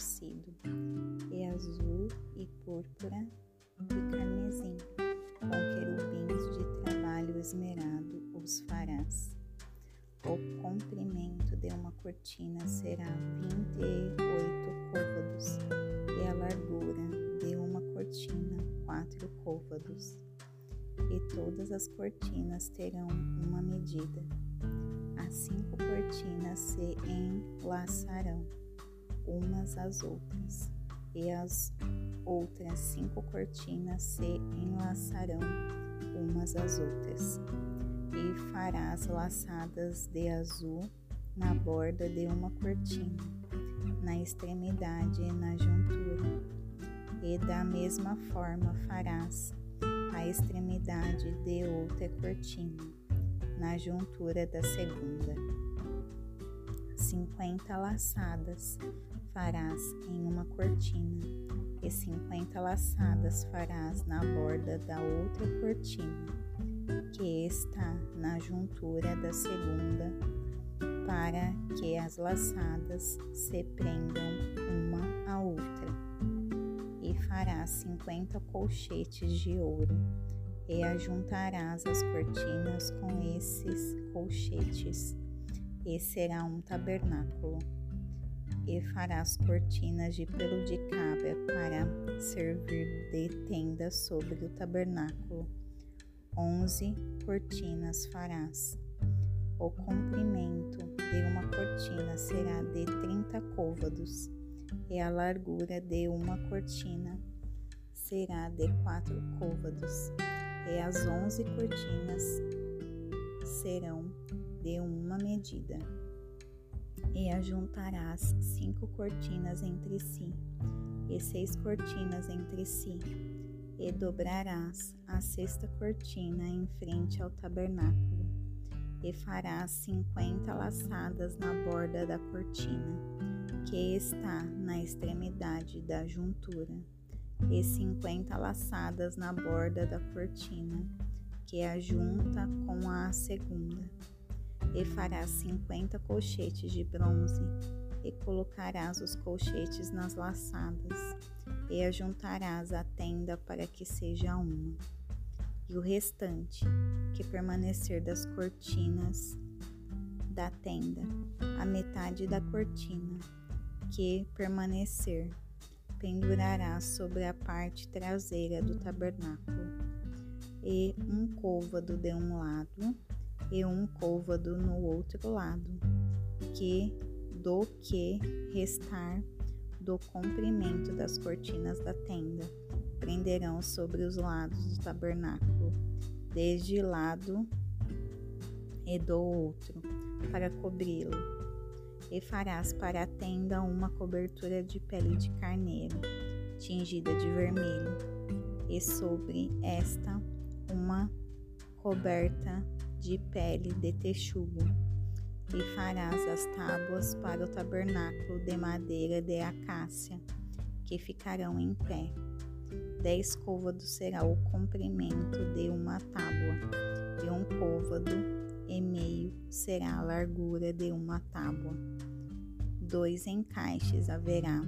torcido, e azul e púrpura e carmesim, com querubins de trabalho esmerado os farás. O comprimento de uma cortina será vinte e oito côvados, e a largura de uma cortina quatro côvados. E todas as cortinas terão uma medida. As cinco cortinas se enlaçarão umas às outras, e as outras cinco cortinas se enlaçarão umas às outras e farás laçadas de azul na borda de uma cortina, na extremidade e na juntura. E da mesma forma farás a extremidade de outra cortina, na juntura da segunda. Cinquenta laçadas farás em uma cortina, e cinquenta laçadas farás na borda da outra cortina que está na juntura da segunda, para que as laçadas se prendam uma à outra. E farás cinquenta colchetes de ouro, e ajuntarás as cortinas com esses colchetes, e será um tabernáculo. E farás cortinas de pelo de cabra para servir de tenda sobre o tabernáculo onze cortinas farás. O comprimento de uma cortina será de trinta côvados, e a largura de uma cortina será de quatro côvados, e as onze cortinas serão de uma medida. E ajuntarás cinco cortinas entre si, e seis cortinas entre si, e dobrarás a sexta cortina em frente ao tabernáculo, e farás cinquenta laçadas na borda da cortina, que está na extremidade da juntura, e cinquenta laçadas na borda da cortina, que a junta com a segunda. E farás cinquenta colchetes de bronze, e colocarás os colchetes nas laçadas e ajuntarás a tenda para que seja uma. E o restante, que permanecer das cortinas da tenda, a metade da cortina, que permanecer, pendurarás sobre a parte traseira do tabernáculo, e um côvado de um lado e um côvado no outro lado, que do que restar do comprimento das cortinas da tenda. Prenderão sobre os lados do tabernáculo, desde lado e do outro, para cobri-lo. E farás para a tenda uma cobertura de pele de carneiro, tingida de vermelho, e sobre esta uma coberta de pele de texugo e farás as tábuas para o tabernáculo de madeira de acácia, que ficarão em pé. Dez côvados será o comprimento de uma tábua, e um côvado e meio será a largura de uma tábua. Dois encaixes haverá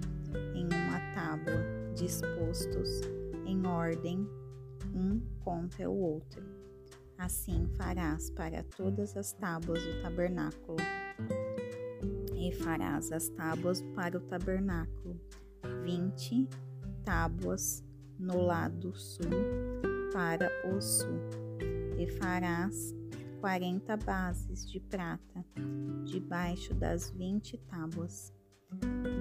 em uma tábua, dispostos em ordem, um contra o outro Assim farás para todas as tábuas do tabernáculo. E farás as tábuas para o tabernáculo, vinte tábuas no lado sul para o sul. E farás quarenta bases de prata debaixo das vinte tábuas,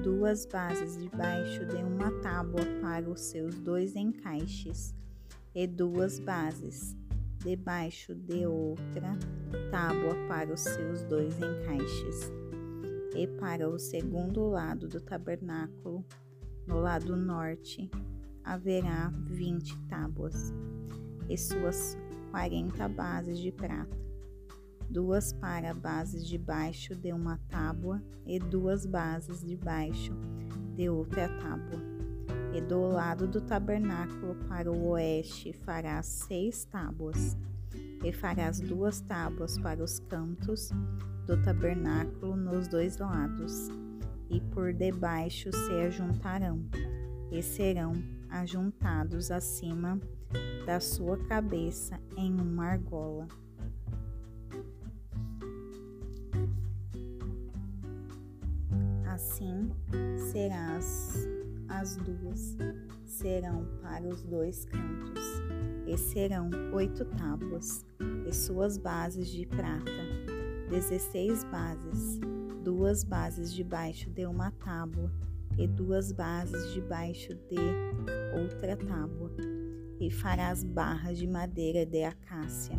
duas bases debaixo de uma tábua para os seus dois encaixes, e duas bases debaixo de outra tábua para os seus dois encaixes. E para o segundo lado do tabernáculo, no lado norte, haverá vinte tábuas, e suas quarenta bases de prata, duas para bases debaixo de uma tábua e duas bases debaixo de outra tábua e do lado do tabernáculo para o oeste farás seis tábuas, e farás duas tábuas para os cantos do tabernáculo nos dois lados, e por debaixo se ajuntarão, e serão ajuntados acima da sua cabeça em uma argola. Assim serás as duas, serão para os dois cantos, e serão oito tábuas, e suas bases de prata, dezesseis bases, duas bases debaixo de uma tábua, e duas bases debaixo de outra tábua, e farás barras de madeira de acácia,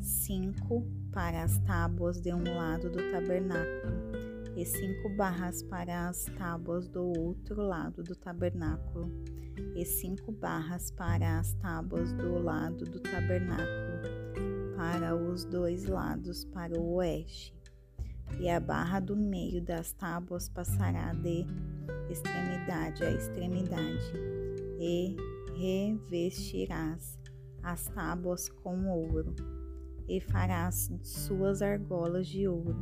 cinco para as tábuas de um lado do tabernáculo, e cinco barras para as tábuas do outro lado do tabernáculo, e cinco barras para as tábuas do lado do tabernáculo, para os dois lados para o oeste. E a barra do meio das tábuas passará de extremidade a extremidade, e revestirás as tábuas com ouro, e farás suas argolas de ouro,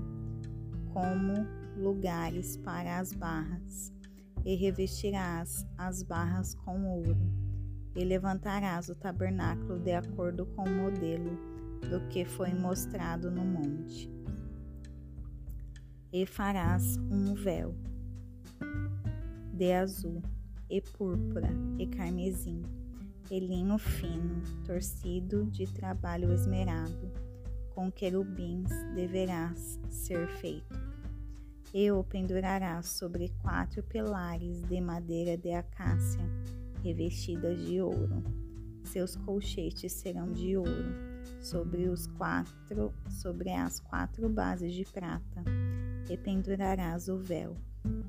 como lugares para as barras, e revestirás as barras com ouro, e levantarás o tabernáculo de acordo com o modelo do que foi mostrado no monte. E farás um véu de azul, e púrpura, e carmesim, e linho fino, torcido de trabalho esmerado, com querubins deverás ser feito e o pendurarás sobre quatro pilares de madeira de acácia, revestidas de ouro. Seus colchetes serão de ouro, sobre os quatro, sobre as quatro bases de prata, e pendurarás o véu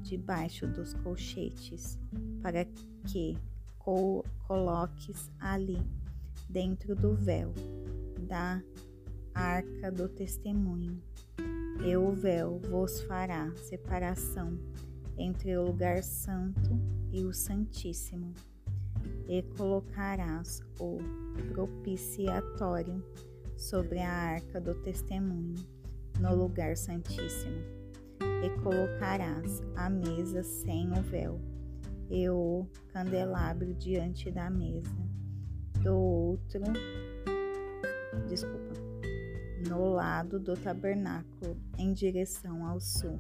debaixo dos colchetes, para que co coloques ali, dentro do véu, da arca do testemunho e o véu vos fará separação entre o lugar santo e o santíssimo, e colocarás o propiciatório sobre a arca do testemunho no lugar santíssimo, e colocarás a mesa sem o véu e o candelabro diante da mesa. Do outro, desculpa, no lado do tabernáculo, em direção ao sul,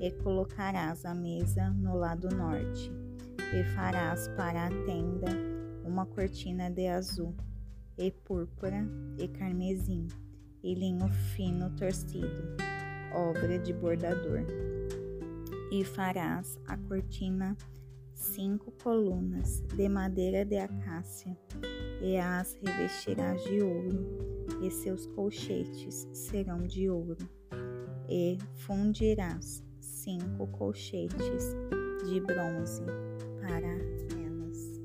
e colocarás a mesa no lado norte, e farás para a tenda uma cortina de azul, e púrpura, e carmesim, e linho fino torcido, obra de bordador. E farás a cortina cinco colunas de madeira de acácia, e as revestirás de ouro e seus colchetes serão de ouro, e fundirás cinco colchetes de bronze para elas.